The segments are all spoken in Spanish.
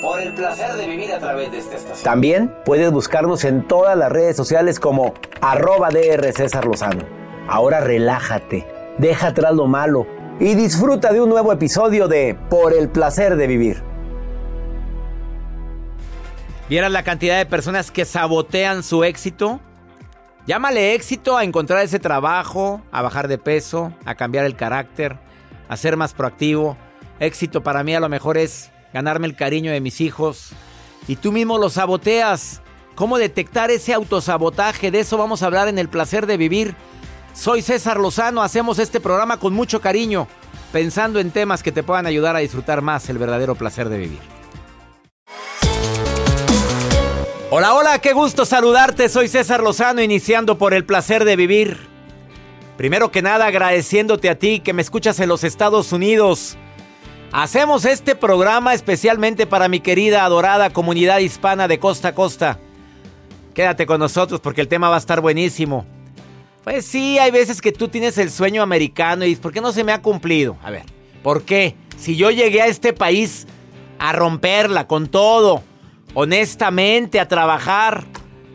Por el placer de vivir a través de esta estación. También puedes buscarnos en todas las redes sociales como arroba DR César Lozano. Ahora relájate, deja atrás lo malo y disfruta de un nuevo episodio de Por el placer de vivir. ¿Vieras la cantidad de personas que sabotean su éxito? Llámale éxito a encontrar ese trabajo, a bajar de peso, a cambiar el carácter, a ser más proactivo. Éxito para mí a lo mejor es ganarme el cariño de mis hijos. Y tú mismo lo saboteas. ¿Cómo detectar ese autosabotaje? De eso vamos a hablar en el placer de vivir. Soy César Lozano, hacemos este programa con mucho cariño, pensando en temas que te puedan ayudar a disfrutar más el verdadero placer de vivir. Hola, hola, qué gusto saludarte. Soy César Lozano, iniciando por el placer de vivir. Primero que nada, agradeciéndote a ti que me escuchas en los Estados Unidos. Hacemos este programa especialmente para mi querida, adorada comunidad hispana de costa a costa. Quédate con nosotros porque el tema va a estar buenísimo. Pues sí, hay veces que tú tienes el sueño americano y dices, ¿por qué no se me ha cumplido? A ver, ¿por qué? Si yo llegué a este país a romperla con todo, honestamente, a trabajar,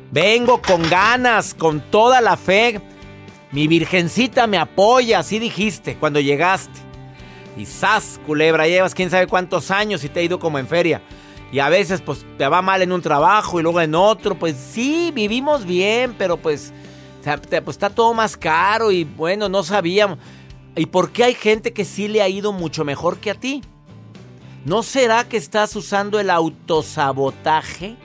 vengo con ganas, con toda la fe. Mi virgencita me apoya, así dijiste cuando llegaste. Y culebra, llevas quién sabe cuántos años y te ha ido como en feria. Y a veces pues te va mal en un trabajo y luego en otro. Pues sí, vivimos bien, pero pues, pues está todo más caro y bueno, no sabíamos. ¿Y por qué hay gente que sí le ha ido mucho mejor que a ti? ¿No será que estás usando el autosabotaje?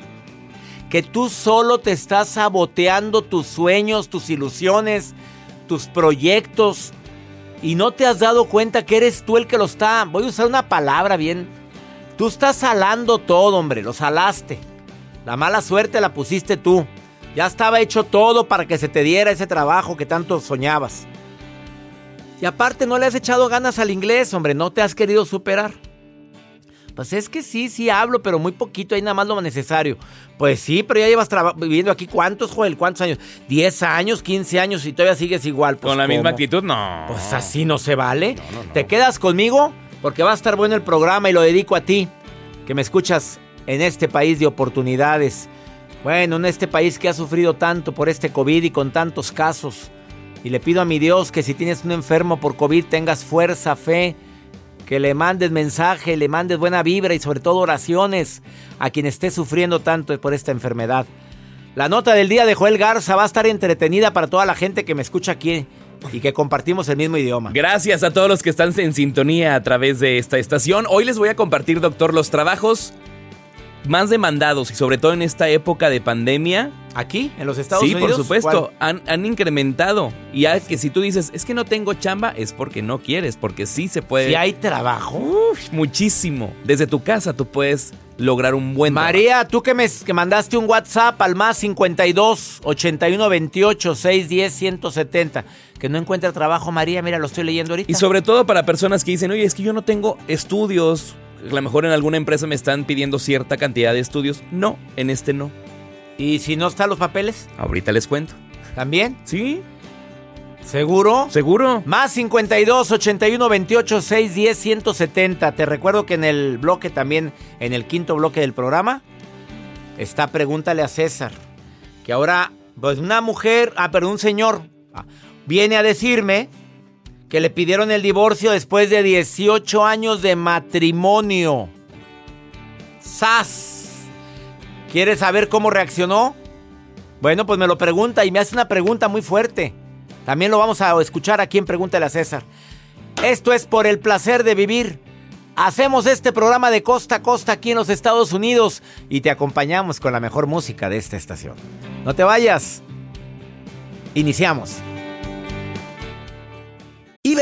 Que tú solo te estás saboteando tus sueños, tus ilusiones, tus proyectos y no te has dado cuenta que eres tú el que lo está. Voy a usar una palabra bien. Tú estás salando todo, hombre, lo salaste. La mala suerte la pusiste tú. Ya estaba hecho todo para que se te diera ese trabajo que tanto soñabas. Y aparte no le has echado ganas al inglés, hombre, no te has querido superar. Pues es que sí, sí hablo, pero muy poquito, hay nada más lo necesario. Pues sí, pero ya llevas viviendo aquí, ¿cuántos, Joel? ¿Cuántos años? ¿10 años, 15 años y todavía sigues igual? Pues, Con la misma actitud, no. Pues así no se vale. ¿Te quedas conmigo? Porque va a estar bueno el programa y lo dedico a ti, que me escuchas en este país de oportunidades. Bueno, en este país que ha sufrido tanto por este COVID y con tantos casos. Y le pido a mi Dios que si tienes un enfermo por COVID tengas fuerza, fe, que le mandes mensaje, le mandes buena vibra y sobre todo oraciones a quien esté sufriendo tanto por esta enfermedad. La nota del día de Joel Garza va a estar entretenida para toda la gente que me escucha aquí y que compartimos el mismo idioma. Gracias a todos los que están en sintonía a través de esta estación. Hoy les voy a compartir, doctor, los trabajos más demandados y sobre todo en esta época de pandemia. ¿Aquí? ¿En los Estados sí, Unidos? por supuesto, han, han incrementado. Y ya que si tú dices, es que no tengo chamba, es porque no quieres, porque sí se puede. Si hay trabajo. Uf, muchísimo. Desde tu casa tú puedes lograr un buen María, tú que me que mandaste un WhatsApp al más 52 81 28 610 170. Que no encuentra trabajo, María, mira, lo estoy leyendo ahorita. Y sobre todo para personas que dicen, oye, es que yo no tengo estudios. A lo mejor en alguna empresa me están pidiendo cierta cantidad de estudios. No, en este no. ¿Y si no están los papeles? Ahorita les cuento. ¿También? ¿Sí? ¿Seguro? ¿Seguro? Más 52 81 28 610 170. Te recuerdo que en el bloque también, en el quinto bloque del programa, está Pregúntale a César. Que ahora, pues una mujer, ah, pero un señor, ah, viene a decirme que le pidieron el divorcio después de 18 años de matrimonio. ¡Sas! ¿Quieres saber cómo reaccionó? Bueno, pues me lo pregunta y me hace una pregunta muy fuerte. También lo vamos a escuchar aquí en Pregúntale a César. Esto es por el placer de vivir. Hacemos este programa de costa a costa aquí en los Estados Unidos y te acompañamos con la mejor música de esta estación. No te vayas. Iniciamos.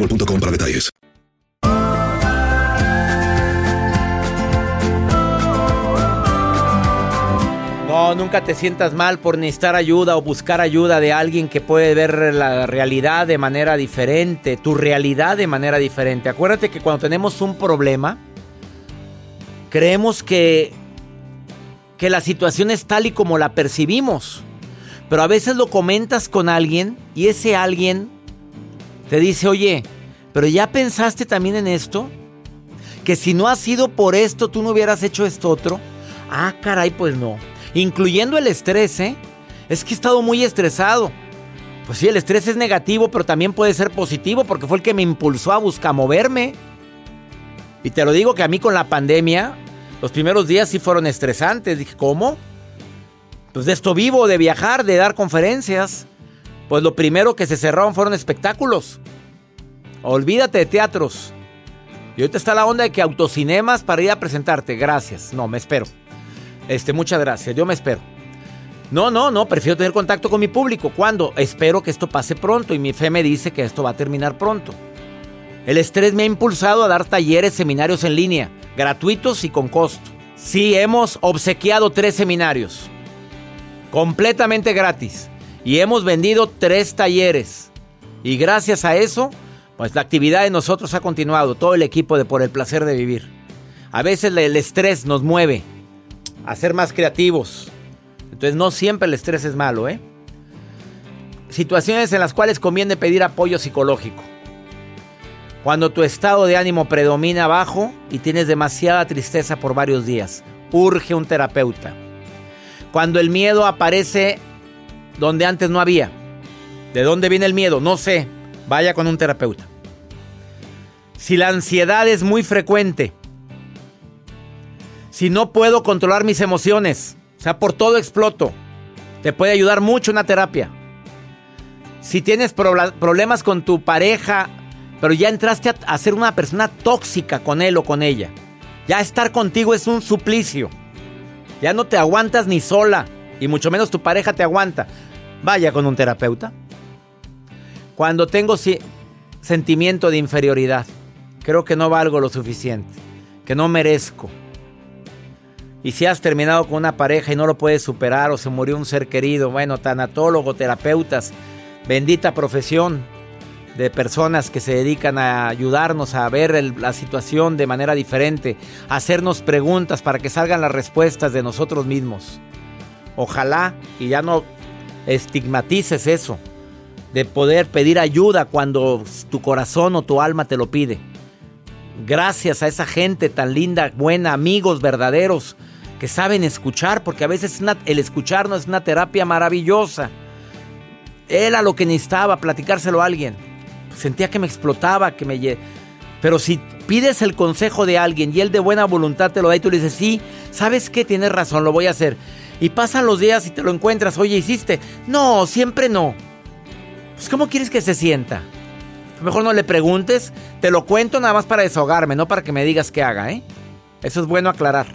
boostmobile.com para detalles. No, nunca te sientas mal por necesitar ayuda o buscar ayuda de alguien que puede ver la realidad de manera diferente, tu realidad de manera diferente. Acuérdate que cuando tenemos un problema, creemos que, que la situación es tal y como la percibimos. Pero a veces lo comentas con alguien y ese alguien te dice, oye, pero ya pensaste también en esto, que si no ha sido por esto, tú no hubieras hecho esto otro. Ah, caray, pues no. Incluyendo el estrés, ¿eh? Es que he estado muy estresado. Pues sí, el estrés es negativo, pero también puede ser positivo porque fue el que me impulsó a buscar moverme. Y te lo digo que a mí con la pandemia, los primeros días sí fueron estresantes. Dije, ¿cómo? Pues de esto vivo, de viajar, de dar conferencias. Pues lo primero que se cerraron fueron espectáculos. Olvídate de teatros. Y ahorita está la onda de que autocinemas para ir a presentarte. Gracias. No, me espero. Este, muchas gracias. Yo me espero. No, no, no, prefiero tener contacto con mi público. ¿Cuándo? Espero que esto pase pronto y mi fe me dice que esto va a terminar pronto. El estrés me ha impulsado a dar talleres, seminarios en línea, gratuitos y con costo. Sí, hemos obsequiado tres seminarios, completamente gratis, y hemos vendido tres talleres. Y gracias a eso, pues la actividad de nosotros ha continuado, todo el equipo de Por el Placer de Vivir. A veces el estrés nos mueve a ser más creativos. Entonces no siempre el estrés es malo, ¿eh? Situaciones en las cuales conviene pedir apoyo psicológico. Cuando tu estado de ánimo predomina bajo y tienes demasiada tristeza por varios días, urge un terapeuta. Cuando el miedo aparece donde antes no había. ¿De dónde viene el miedo? No sé. Vaya con un terapeuta. Si la ansiedad es muy frecuente, si no puedo controlar mis emociones, o sea, por todo exploto, te puede ayudar mucho una terapia. Si tienes problemas con tu pareja pero ya entraste a, ser una persona tóxica con él o con ella. Ya estar contigo es un suplicio. Ya no te aguantas ni sola, y mucho menos tu pareja te aguanta. Vaya con un terapeuta. Cuando tengo sentimiento de inferioridad, creo que no valgo lo suficiente, que no merezco. Y si has terminado con una pareja y no lo puedes superar o se murió un ser querido, bueno, tanatólogo, terapeutas, bendita profesión de personas que se dedican a ayudarnos a ver la situación de manera diferente, a hacernos preguntas para que salgan las respuestas de nosotros mismos. Ojalá y ya no estigmatices eso, de poder pedir ayuda cuando tu corazón o tu alma te lo pide. Gracias a esa gente tan linda, buena, amigos verdaderos que saben escuchar, porque a veces el escuchar no es una terapia maravillosa. Era lo que necesitaba, platicárselo a alguien sentía que me explotaba, que me... Pero si pides el consejo de alguien y él de buena voluntad te lo da y tú le dices, sí, ¿sabes qué? Tienes razón, lo voy a hacer. Y pasan los días y te lo encuentras, oye, ¿hiciste? No, siempre no. Pues ¿cómo quieres que se sienta? Mejor no le preguntes, te lo cuento nada más para desahogarme, no para que me digas qué haga, ¿eh? Eso es bueno aclarar.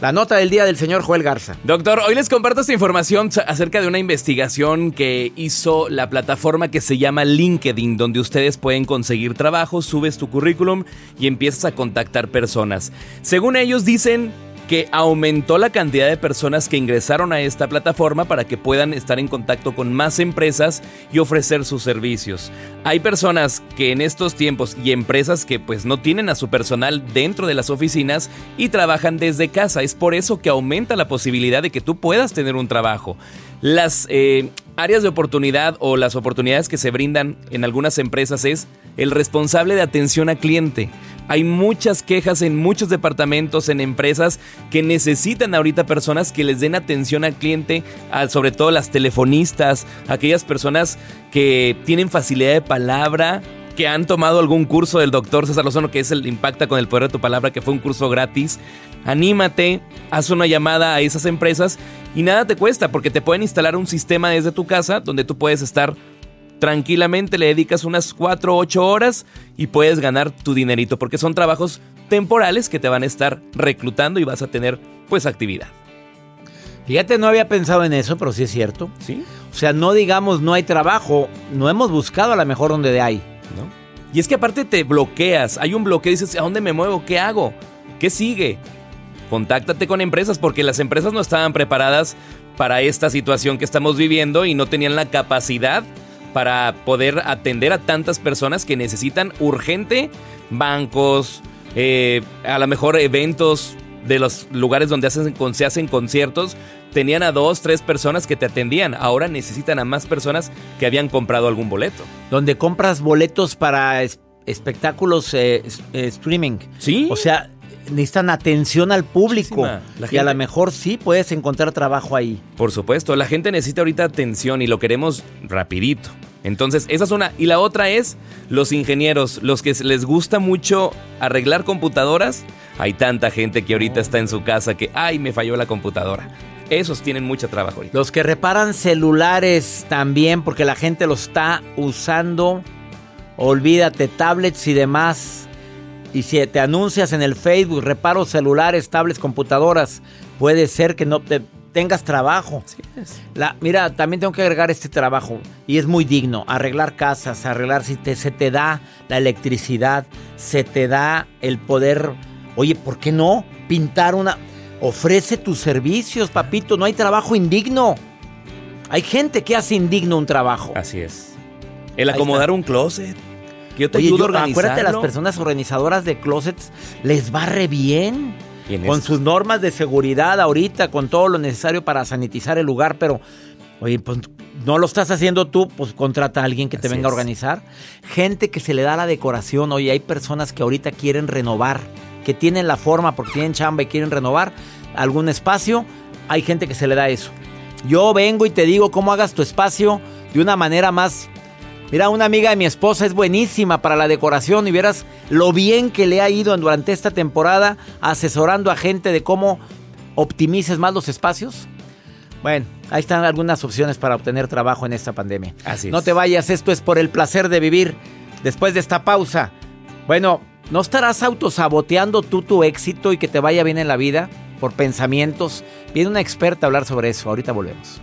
La nota del día del señor Joel Garza. Doctor, hoy les comparto esta información acerca de una investigación que hizo la plataforma que se llama LinkedIn, donde ustedes pueden conseguir trabajo, subes tu currículum y empiezas a contactar personas. Según ellos dicen, que aumentó la cantidad de personas que ingresaron a esta plataforma para que puedan estar en contacto con más empresas y ofrecer sus servicios. Hay personas que en estos tiempos y empresas que pues no tienen a su personal dentro de las oficinas y trabajan desde casa. Es por eso que aumenta la posibilidad de que tú puedas tener un trabajo. Las eh, áreas de oportunidad o las oportunidades que se brindan en algunas empresas es el responsable de atención a cliente. Hay muchas quejas en muchos departamentos, en empresas que necesitan ahorita personas que les den atención al cliente, sobre todo las telefonistas, aquellas personas que tienen facilidad de palabra, que han tomado algún curso del doctor César Lozano, que es el Impacta con el Poder de tu Palabra, que fue un curso gratis. Anímate, haz una llamada a esas empresas y nada te cuesta porque te pueden instalar un sistema desde tu casa donde tú puedes estar tranquilamente le dedicas unas 4 o 8 horas y puedes ganar tu dinerito, porque son trabajos temporales que te van a estar reclutando y vas a tener pues actividad. Fíjate, no había pensado en eso, pero sí es cierto. Sí. O sea, no digamos no hay trabajo, no hemos buscado a lo mejor donde hay. ¿no? Y es que aparte te bloqueas, hay un bloqueo, dices, ¿a dónde me muevo? ¿Qué hago? ¿Qué sigue? Contáctate con empresas porque las empresas no estaban preparadas para esta situación que estamos viviendo y no tenían la capacidad para poder atender a tantas personas que necesitan urgente bancos, eh, a lo mejor eventos de los lugares donde hacen, se hacen conciertos, tenían a dos, tres personas que te atendían. Ahora necesitan a más personas que habían comprado algún boleto. Donde compras boletos para espectáculos eh, eh, streaming. Sí. O sea, necesitan atención al público. Y a lo mejor sí puedes encontrar trabajo ahí. Por supuesto, la gente necesita ahorita atención y lo queremos rapidito. Entonces, esa es una. Y la otra es los ingenieros, los que les gusta mucho arreglar computadoras. Hay tanta gente que ahorita está en su casa que, ay, me falló la computadora. Esos tienen mucho trabajo ahorita. Los que reparan celulares también, porque la gente los está usando. Olvídate, tablets y demás. Y si te anuncias en el Facebook, reparo celulares, tablets, computadoras, puede ser que no te tengas trabajo. La, mira, también tengo que agregar este trabajo y es muy digno. Arreglar casas, arreglar si te, se te da la electricidad, se te da el poder. Oye, ¿por qué no? Pintar una. Ofrece tus servicios, papito. No hay trabajo indigno. Hay gente que hace indigno un trabajo. Así es. El acomodar un closet. Que yo te Oye, ayudo a organizarlo. Acuérdate, las personas organizadoras de closets les va re bien. Con sus normas de seguridad ahorita, con todo lo necesario para sanitizar el lugar, pero, oye, pues no lo estás haciendo tú, pues contrata a alguien que te venga a organizar. Gente que se le da la decoración, oye, hay personas que ahorita quieren renovar, que tienen la forma porque tienen chamba y quieren renovar algún espacio, hay gente que se le da eso. Yo vengo y te digo cómo hagas tu espacio de una manera más Mira, una amiga de mi esposa es buenísima para la decoración y vieras lo bien que le ha ido durante esta temporada asesorando a gente de cómo optimices más los espacios. Bueno, ahí están algunas opciones para obtener trabajo en esta pandemia. Así No es. te vayas, esto es por el placer de vivir. Después de esta pausa, bueno, ¿no estarás autosaboteando tú tu éxito y que te vaya bien en la vida por pensamientos? Viene una experta a hablar sobre eso. Ahorita volvemos.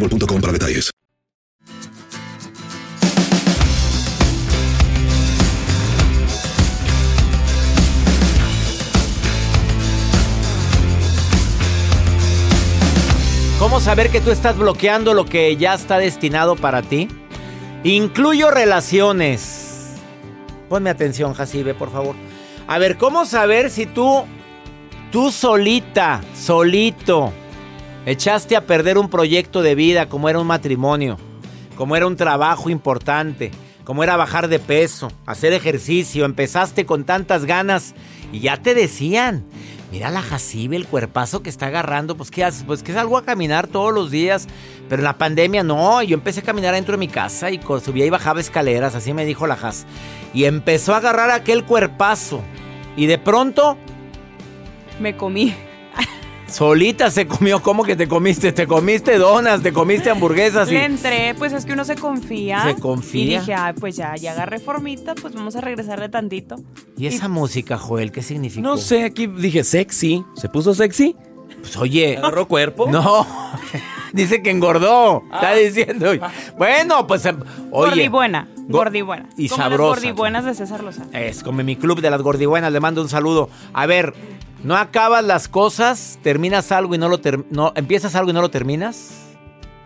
boostmobile.com detalles. ¿Cómo saber que tú estás bloqueando lo que ya está destinado para ti? Incluyo relaciones. Ponme atención, Jacibe, por favor. A ver, ¿cómo saber si tú, tú solita, solito, echaste a perder un proyecto de vida como era un matrimonio, como era un trabajo importante, como era bajar de peso, hacer ejercicio, empezaste con tantas ganas y ya te decían, mira la Jacibe, el cuerpazo que está agarrando, pues ¿qué haces? Pues que salgo a caminar todos los días, pero en la pandemia no, yo empecé a caminar dentro de mi casa y subía y bajaba escaleras, así me dijo la Jas, y empezó a agarrar aquel cuerpazo y de pronto Me comí. Solita se comió, ¿cómo que te comiste? Te comiste donas, te comiste hamburguesas y... Le entré, pues es que uno se confía. Se confía. Y dije, ah, pues ya, ya agarré formita, pues vamos a regresarle tantito. ¿Y esa música, Joel, qué significó? No sé, aquí dije sexy. ¿Se puso sexy? Pues oye. ¿Agarró cuerpo? No. Dice que engordó. Está diciendo. Bueno, pues. em, Oye. gordibuena, Go- gordibuena. y Como sabrosa. las gordibuenas de César Lozano. Es como mi club de las gordibuenas. Le mando un saludo. A ver, ¿no acabas las cosas? ¿Terminas algo y no lo ter- no ¿Empiezas algo y no lo terminas?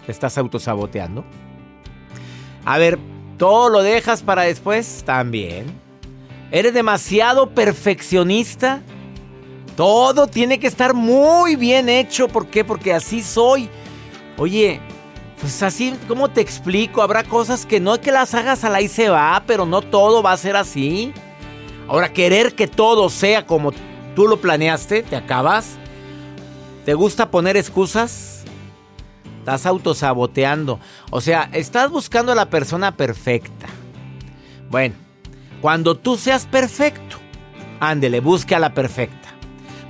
¿Te estás autosaboteando? A ver, ¿todo lo dejas para después? También. ¿Eres demasiado perfeccionista? Todo tiene que estar muy bien hecho. ¿Por qué? Porque así soy. Oye, pues así, ¿cómo te explico? Habrá cosas que no que las hagas a la y se va, pero no todo va a ser así. Ahora, querer que todo sea como tú lo planeaste, te acabas. ¿Te gusta poner excusas? Estás autosaboteando. O sea, estás buscando a la persona perfecta. Bueno, cuando tú seas perfecto, ándele, busque a la perfecta.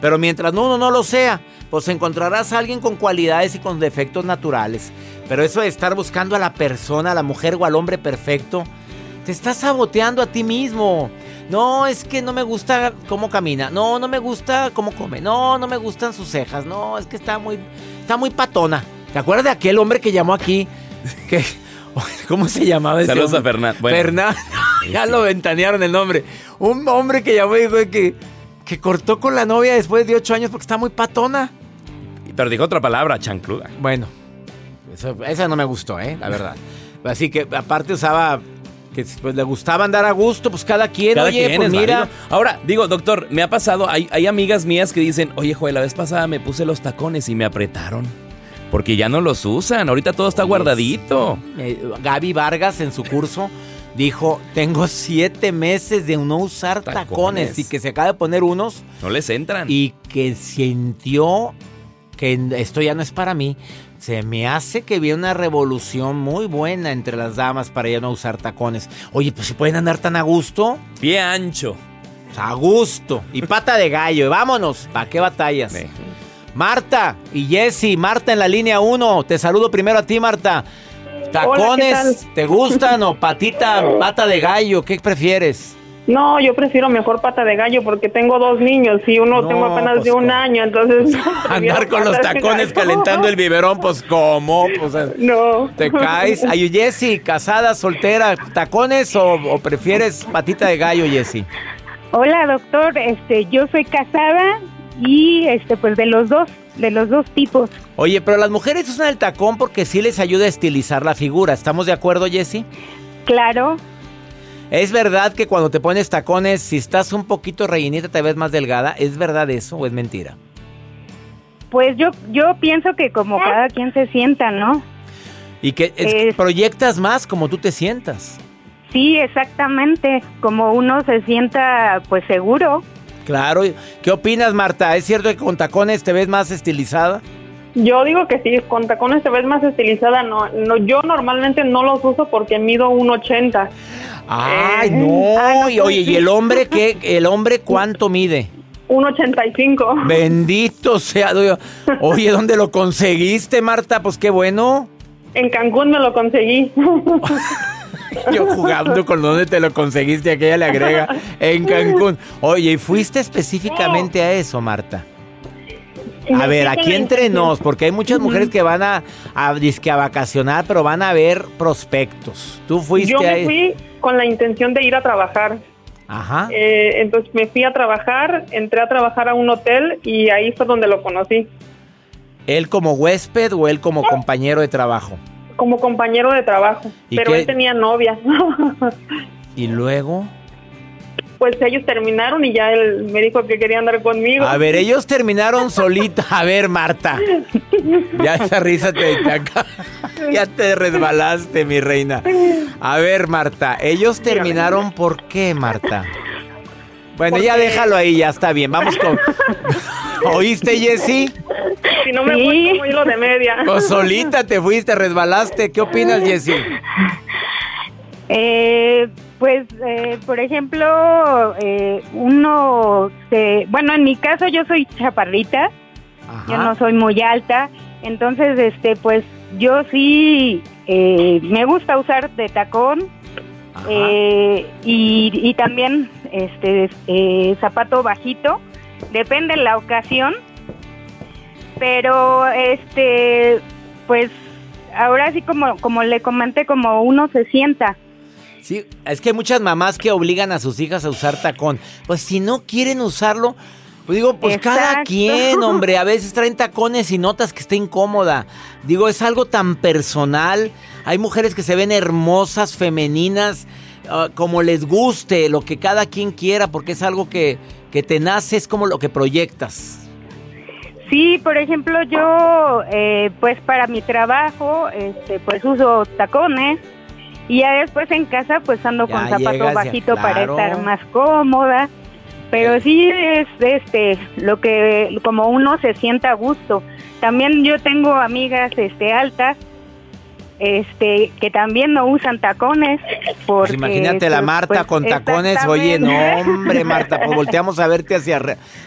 Pero mientras uno no lo sea, pues encontrarás a alguien con cualidades y con defectos naturales. Pero eso de estar buscando a la persona, a la mujer o al hombre perfecto, te estás saboteando a ti mismo. No, es que no me gusta cómo camina. No, no me gusta cómo come. No, no me gustan sus cejas. No, es que está muy, está muy patona. ¿Te acuerdas de aquel hombre que llamó aquí? Que, ¿Cómo se llamaba ese Saludos a hombre? Fernando. Bueno. Fernando. ya lo ventanearon el nombre. Un hombre que llamó y dijo que, que cortó con la novia después de ocho años porque está muy patona. Pero dijo otra palabra, chancluda. Bueno, eso- esa no me gustó, ¿eh? La verdad. Así que aparte usaba que pues, le gustaba andar a gusto, pues cada quien, Cada oye, quien pues es mira. válido. Ahora, digo, doctor, me ha pasado, hay, hay amigas mías que dicen, oye, Joel, la vez pasada me puse los tacones y me apretaron. Porque ya no los usan, ahorita todo está guardadito. Eh, Gaby Vargas en su curso dijo, tengo siete meses de no usar tacones, Tacones. y que se acaba de poner unos No les entran. y que sintió que esto ya no es para mí. Se me hace que viene una revolución muy buena entre las damas para ya no usar tacones. Oye, pues si pueden andar tan a gusto. Pie ancho. A gusto. Y pata de gallo. Vámonos. ¿Para qué batallas? Sí. Marta y Jessy. Marta en la línea 1. Te saludo primero a ti, Marta. ¿Tacones te gustan o patita, pata de gallo? ¿Qué prefieres? No, yo prefiero mejor pata de gallo porque tengo dos niños y uno No, tengo apenas pues, de un año, entonces... Andar con los tacones calentando el biberón, pues ¿cómo? Pues, eh, No. ¿Te caes? Ay, Jessy, casada, soltera, ¿tacones o, o prefieres patita de gallo, Jessy? Hola, doctor. Este, yo soy casada y este, pues de los dos, de los dos tipos. Oye, pero las mujeres usan el tacón porque sí les ayuda a estilizar la figura. ¿Estamos de acuerdo, Jessy? Claro. ¿Es verdad que cuando te pones tacones, si estás un poquito rellenita, te ves más delgada? ¿Es verdad eso o es mentira? Pues yo, yo pienso que como cada quien se sienta, ¿no? Y que es- Es- proyectas más como tú te sientas. Sí, exactamente. Como uno se sienta, pues seguro. Claro. ¿Qué opinas, Marta? ¿Es cierto que con tacones te ves más estilizada? Yo digo que sí, con tacones te ves más estilizada. No, no, yo normalmente no los uso porque mido 1.80. Ay, Eh, no. Y, oye, ¿y el hombre qué? ¿El hombre cuánto mide? 1.85. Bendito sea Dios. Oye, ¿dónde lo conseguiste, Marta? Pues qué bueno. En Cancún me lo conseguí. Yo jugando con dónde te lo conseguiste, aquella le agrega en Cancún. Oye, ¿y fuiste específicamente a eso, Marta? A ver, aquí entre nos, porque hay muchas mujeres que van a, a, a vacacionar, pero van a ver prospectos. Tú fuiste Yo me ahí. fui con la intención de ir a trabajar. Ajá. Eh, entonces me fui a trabajar, entré a trabajar a un hotel y ahí fue donde lo conocí. ¿Él como huésped o él como compañero de trabajo? Como compañero de trabajo. ¿Y Pero qué? él tenía novia. Y luego. Pues ellos terminaron y ya él me dijo que quería andar conmigo. A ver, ellos terminaron solita. A ver, Marta. Ya esa risa te, te acá- Ya te resbalaste, mi reina. A ver, Marta. Ellos terminaron por qué, Marta? Bueno, ya déjalo ahí, ya está bien. Vamos con. ¿Oíste, Jessy? Si no me fue como hilo de media. Pues solita te fuiste, resbalaste. ¿Qué opinas, Jessy? Eh, pues, eh, por ejemplo, eh, uno se, bueno, en mi caso yo soy chaparrita, yo no soy muy alta, entonces, este, pues, yo sí eh, me gusta usar de tacón eh, y, y también, este, eh, zapato bajito, depende de la ocasión, pero, este, pues, ahora sí como, como le comenté, como uno se sienta. Sí, es que hay muchas mamás que obligan a sus hijas a usar tacón. Pues si no quieren usarlo, pues digo, pues cada quien, hombre, a veces traen tacones y notas que está incómoda. Digo, es algo tan personal. Hay mujeres que se ven hermosas, femeninas, ah, como les guste, lo que cada quien quiera, porque es algo que, que te nace, es como lo que proyectas. Sí, por ejemplo, yo, eh, pues para mi trabajo, este, pues uso tacones y ya después en casa, pues ando con zapato bajito para estar más cómoda. Pero sí es este lo que como uno se sienta a gusto. También yo tengo amigas este altas este que también no usan tacones pues porque imagínate la pues, Marta con tacones. Oye no hombre Marta pues volteamos a verte hacia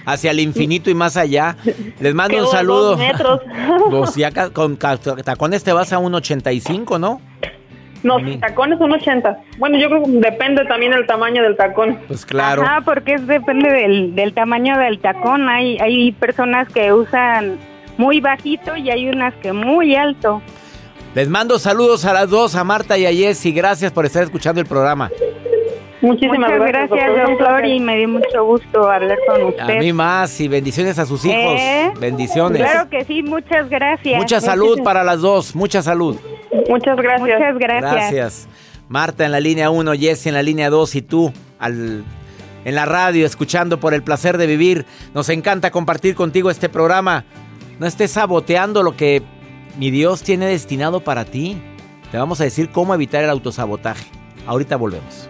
hacia el infinito y más allá. Les mando un saludo dos metros. Pues ya con tacones te vas a un 85 no no, tacones son 80. Bueno, yo creo que depende también del tamaño del tacón. Pues claro. Ah, porque es, depende del, del tamaño del tacón. Hay, hay personas que usan muy bajito y hay unas que muy alto. Les mando saludos a las dos, a Marta y a Jessy. Gracias por estar escuchando el programa. Muchísimas gracias, gracias doctor, y me dio mucho gusto hablar con usted. A mí más, y bendiciones a sus hijos. ¿Eh? Bendiciones. Claro que sí, muchas gracias. Mucha salud para las dos, mucha salud. Muchas gracias. Muchas gracias. Gracias. Marta en la línea 1, Jessy en la línea 2 y tú al, en la radio escuchando por el placer de vivir. Nos encanta compartir contigo este programa. No estés saboteando lo que mi Dios tiene destinado para ti. Te vamos a decir cómo evitar el autosabotaje. Ahorita volvemos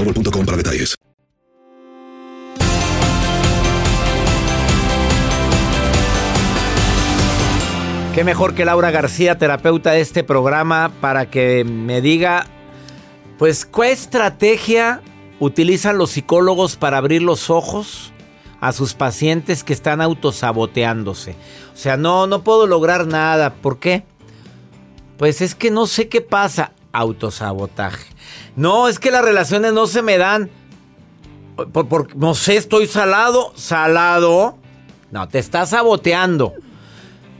para detalles. Qué mejor que Laura García, terapeuta de este programa, para que me diga, pues, ¿qué estrategia utilizan los psicólogos para abrir los ojos a sus pacientes que están autosaboteándose? O sea, no, no puedo lograr nada. ¿Por qué? Pues es que no sé qué pasa. Autosabotaje. No, es que las relaciones no se me dan. Por, no sé, estoy salado. Salado. No, te estás saboteando.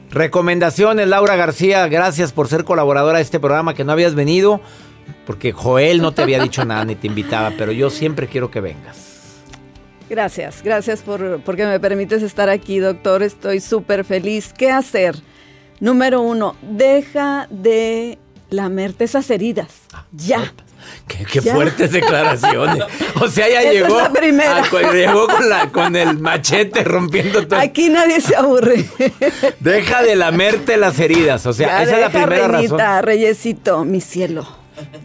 Recomendaciones, Laura García. Gracias por ser colaboradora de este programa que no habías venido. Porque Joel no te había dicho nada ni te invitaba, pero yo siempre quiero que vengas. Gracias, gracias por porque me permites estar aquí, doctor. Estoy súper feliz. ¿Qué hacer? Número uno, deja de lamerte esas heridas. Ah, ya. Qué, fuertes declaraciones. O sea, ya llegó. llegó con, el machete rompiendo todo. Aquí nadie se aburre. Deja de lamerte las heridas. O sea, esa es la primera reñita, Reyesito, mi cielo.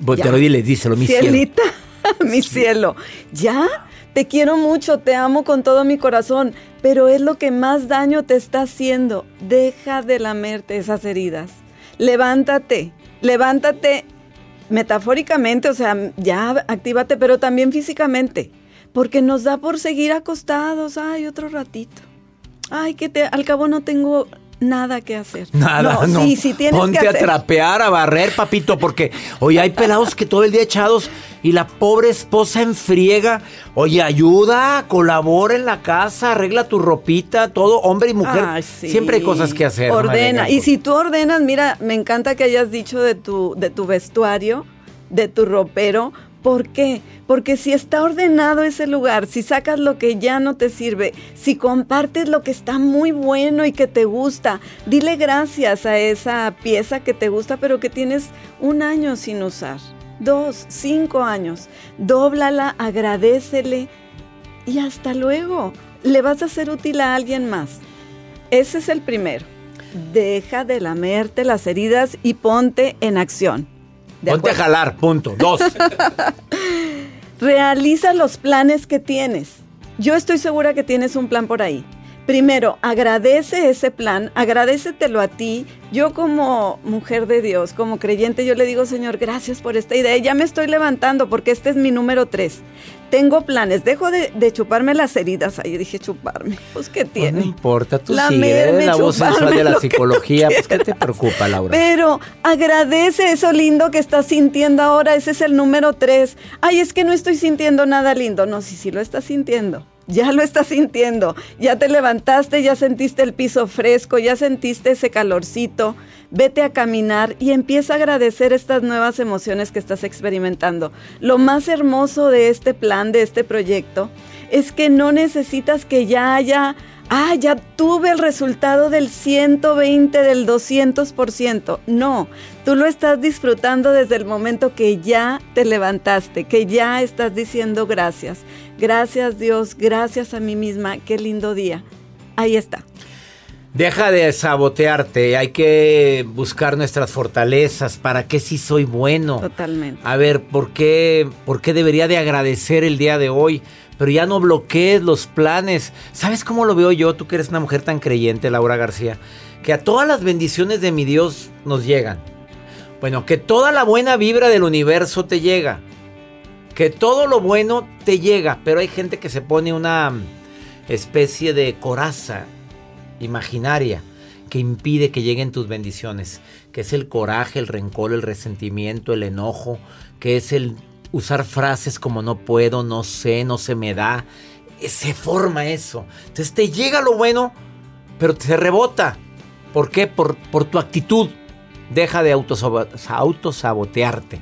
Botero, dile, díselo, mi Cielita, mi cielo. ¿Ya? Te quiero mucho, te amo con todo mi corazón, pero es lo que más daño te está haciendo. Deja de lamerte esas heridas. Levántate, levántate metafóricamente, o sea, ya actívate, pero también físicamente, porque nos da por seguir acostados, ay, otro ratito. Ay, que te, al cabo no tengo nada que hacer. Nada, no. Sí, sí tienes Ponte que a hacer. trapear, a barrer, papito, porque oye, hay pelados que todo el día echados y la pobre esposa enfriega. Oye, ayuda, colabora en la casa, arregla tu ropita, todo, hombre y mujer. Ay, sí. Siempre hay cosas que hacer. Ordena. Y si tú ordenas, mira, me encanta que hayas dicho de tu, de tu vestuario, de tu ropero. ¿Por qué? Porque si está ordenado ese lugar, si sacas lo que ya no te sirve, si compartes lo que está muy bueno y que te gusta, dile gracias a esa pieza que te gusta, pero que tienes un año sin usar, dos, cinco años. Dóblala, agradecele y hasta luego. Le vas a ser útil a alguien más. Ese es el primero. Deja de lamerte las heridas y ponte en acción. ¿De Ponte a jalar, punto. Dos. Realiza los planes que tienes. Yo estoy segura que tienes un plan por ahí. Primero, agradece ese plan, agradecetelo a ti. Yo como mujer de Dios, como creyente, yo le digo, Señor, gracias por esta idea. Ya me estoy levantando porque este es mi número tres. Tengo planes, dejo de, de chuparme las heridas. Ahí dije chuparme. Pues, ¿qué No tiene? importa, tú eres la voz sensual de la psicología. Pues, ¿qué te preocupa, Laura? Pero agradece eso lindo que estás sintiendo ahora. Ese es el número tres. Ay, es que no estoy sintiendo nada lindo. No, sí, sí lo estás sintiendo. Ya lo estás sintiendo. Ya te levantaste, ya sentiste el piso fresco, ya sentiste ese calorcito. Vete a caminar y empieza a agradecer estas nuevas emociones que estás experimentando. Lo más hermoso de este plan, de este proyecto, es que no necesitas que ya haya ah, ya tuve el resultado del 120, del 200%. No, tú lo estás disfrutando desde el momento que ya te levantaste, que ya estás diciendo gracias. Gracias Dios, gracias a mí misma, qué lindo día. Ahí está. Deja de sabotearte, hay que buscar nuestras fortalezas, para qué sí soy bueno. Totalmente. A ver, ¿por qué, ¿por qué debería de agradecer el día de hoy? Pero ya no bloquees los planes. ¿Sabes cómo lo veo yo? Tú que eres una mujer tan creyente, Laura García. Que a todas las bendiciones de mi Dios nos llegan. Bueno, que toda la buena vibra del universo te llega. Que todo lo bueno te llega. Pero hay gente que se pone una especie de coraza imaginaria que impide que lleguen tus bendiciones, que es el coraje, el rencor, el resentimiento, el enojo, que es el usar frases como no puedo, no sé, no se me da. Eh, Se forma eso. Entonces te llega lo bueno, pero te rebota. ¿Por qué? Por, por tu actitud. Deja de autosabo- autosabotearte,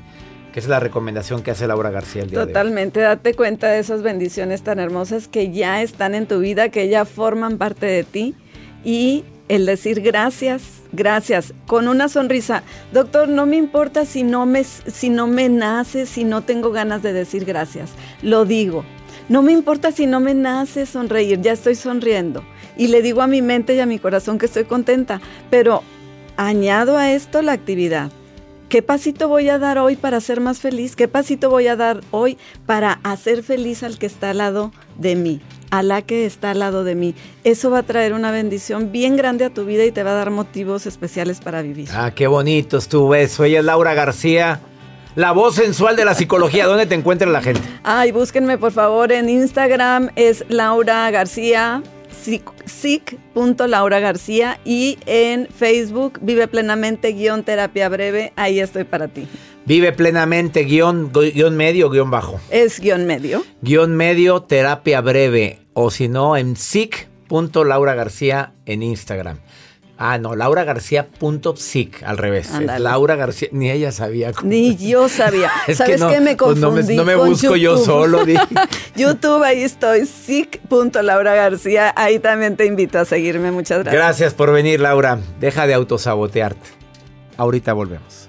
que es la recomendación que hace Laura García día de hoy. Totalmente, date cuenta de esas bendiciones tan hermosas que ya están en tu vida, que ya forman parte de ti y el decir gracias, gracias, con una sonrisa. Doctor, no me importa si no me, si no me nace, si no tengo ganas de decir gracias, lo digo. No me importa si no me nace sonreír, ya estoy sonriendo. Y le digo a mi mente y a mi corazón que estoy contenta, pero añado a esto la actividad. ¿Qué pasito voy a dar hoy para ser más feliz? ¿Qué pasito voy a dar hoy para hacer feliz al que está al lado de mí? A la que está al lado de mí. Eso va a traer una bendición bien grande a tu vida y te va a dar motivos especiales para vivir. Ah, qué bonito estuvo eso. Ella es Laura García, la voz sensual de la psicología. ¿Dónde te encuentra la gente? Ay, búsquenme por favor en Instagram, es Laura García, sic- sic.laura García y en Facebook, Vive Plenamente, guion terapia breve, ahí estoy para ti. Vive plenamente, guion, guion medio, guion bajo. Es guion medio. Guión medio, terapia breve. O si no, en sic.laura García en Instagram. Ah, no, Laura García.psic, al revés. Es Ándale. Laura García, ni ella sabía. cómo- Ni yo sabía. Es ¿Sabes no, qué? Me pues no confundí. no me con busco yo YouTube. solo. di. YouTube, ahí estoy, sic.laura García. Ahí también te invito a seguirme. Muchas gracias. Gracias por venir, Laura. Deja de autosabotearte. Ahorita volvemos.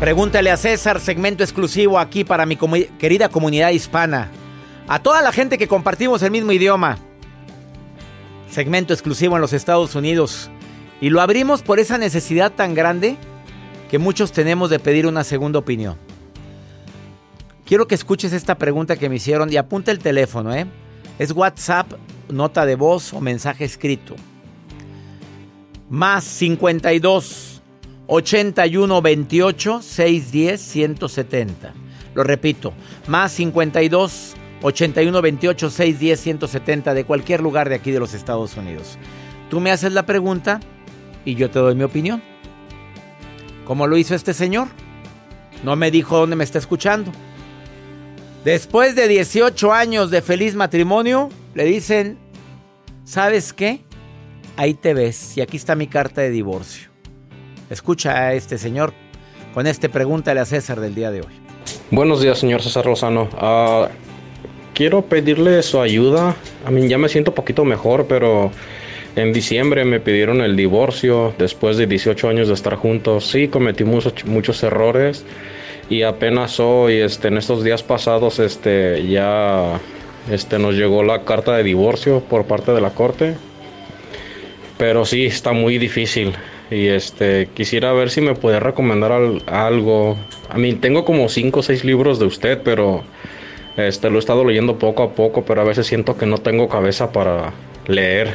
Pregúntale a César, segmento exclusivo aquí para mi querida comunidad hispana. A toda la gente que compartimos el mismo idioma. Segmento exclusivo en los Estados Unidos. Y lo abrimos por esa necesidad tan grande que muchos tenemos de pedir una segunda opinión. Quiero que escuches esta pregunta que me hicieron y apunta el teléfono, ¿eh? Es WhatsApp, nota de voz o mensaje escrito. Más 52 81 28 610 170. Lo repito, más 52 81 28 610 170 de cualquier lugar de aquí de los Estados Unidos. Tú me haces la pregunta y yo te doy mi opinión. ¿Cómo lo hizo este señor? No me dijo dónde me está escuchando. Después de 18 años de feliz matrimonio, le dicen, ¿sabes qué? Ahí te ves y aquí está mi carta de divorcio. Escucha a este señor con este pregúntale a César del día de hoy. Buenos días, señor César Lozano. Ah, quiero pedirle su ayuda. A mí ya me siento un poquito mejor, pero en diciembre me pidieron el divorcio después de 18 años de estar juntos. Sí, cometí muchos, muchos errores y apenas hoy, este, en estos días pasados, este, ya este, nos llegó la carta de divorcio por parte de la corte. Pero sí, está muy difícil. Y este, quisiera ver si me puede recomendar al- algo. A mí tengo como 5 o 6 libros de usted, pero este, lo he estado leyendo poco a poco, pero a veces siento que no tengo cabeza para leer.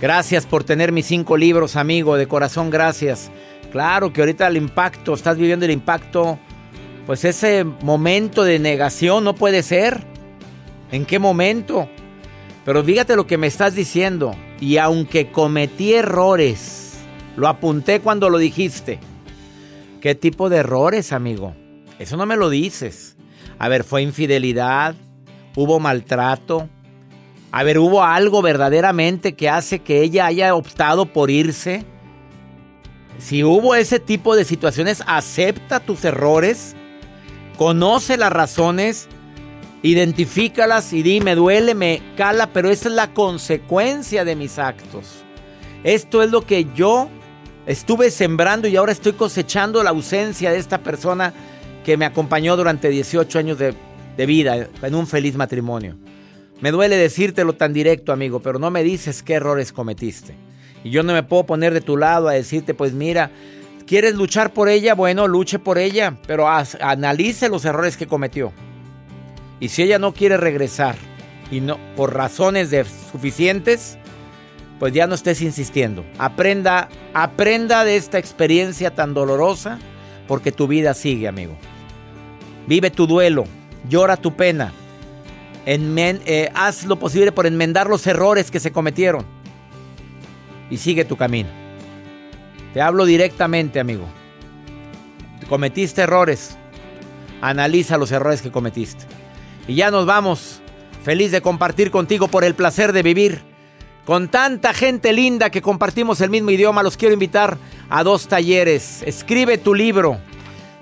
Gracias por tener mis cinco libros, amigo, de corazón, gracias. Claro que ahorita el impacto, estás viviendo el impacto, pues ese momento de negación no puede ser. ¿En qué momento? Pero fíjate lo que me estás diciendo. Y aunque cometí errores, lo apunté cuando lo dijiste. ¿Qué tipo de errores, amigo? Eso no me lo dices. A ver, fue infidelidad, hubo maltrato. A ver, hubo algo verdaderamente que hace que ella haya optado por irse. Si hubo ese tipo de situaciones, acepta tus errores, conoce las razones, identifícalas y di, me duele, me cala, pero esa es la consecuencia de mis actos. Esto es lo que yo estuve sembrando y ahora estoy cosechando la ausencia de esta persona que me acompañó durante 18 años de, de vida en un feliz matrimonio. Me duele decírtelo tan directo, amigo, pero no me dices qué errores cometiste. Y yo no me puedo poner de tu lado a decirte, pues mira, ¿quieres luchar por ella? Bueno, luche por ella, pero haz- analice los errores que cometió. Y si ella no quiere regresar y no por razones de suficientes, pues ya no estés insistiendo. Aprenda, aprenda de esta experiencia tan dolorosa porque tu vida sigue, amigo. Vive tu duelo, llora tu pena. Eh, haz lo posible por enmendar los errores que se cometieron. Y sigue tu camino. Te hablo directamente, amigo. Cometiste errores. Analiza los errores que cometiste. Y ya nos vamos. Feliz de compartir contigo por el placer de vivir. Con tanta gente linda que compartimos el mismo idioma, los quiero invitar a dos talleres. Escribe tu libro.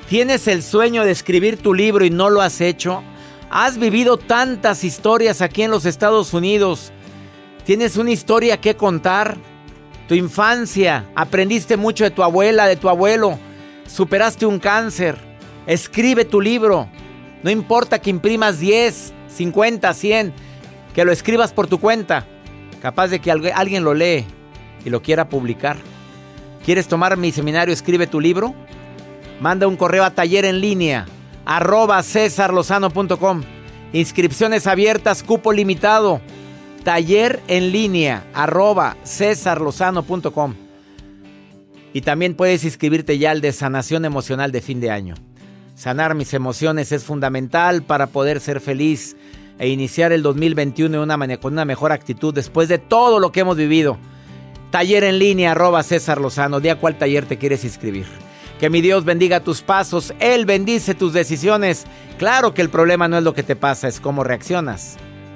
¿Tienes el sueño de escribir tu libro y no lo has hecho? Has vivido tantas historias aquí en los Estados Unidos. ¿Tienes una historia que contar? Tu infancia, aprendiste mucho de tu abuela, de tu abuelo, superaste un cáncer. Escribe tu libro. No importa que imprimas 10, 50, 100, que lo escribas por tu cuenta. Capaz de que alguien lo lee y lo quiera publicar. ¿Quieres tomar mi seminario Escribe tu libro? Manda un correo a taller en línea arroba cesarlozano.com. Inscripciones abiertas, cupo limitado. Taller en línea arroba cesarlozano.com. Y también puedes inscribirte ya al de sanación emocional de fin de año. Sanar mis emociones es fundamental para poder ser feliz e iniciar el 2021 una, con una mejor actitud después de todo lo que hemos vivido. Taller en línea arroba César Lozano. Día cuál taller te quieres inscribir. Que mi Dios bendiga tus pasos, Él bendice tus decisiones. Claro que el problema no es lo que te pasa, es cómo reaccionas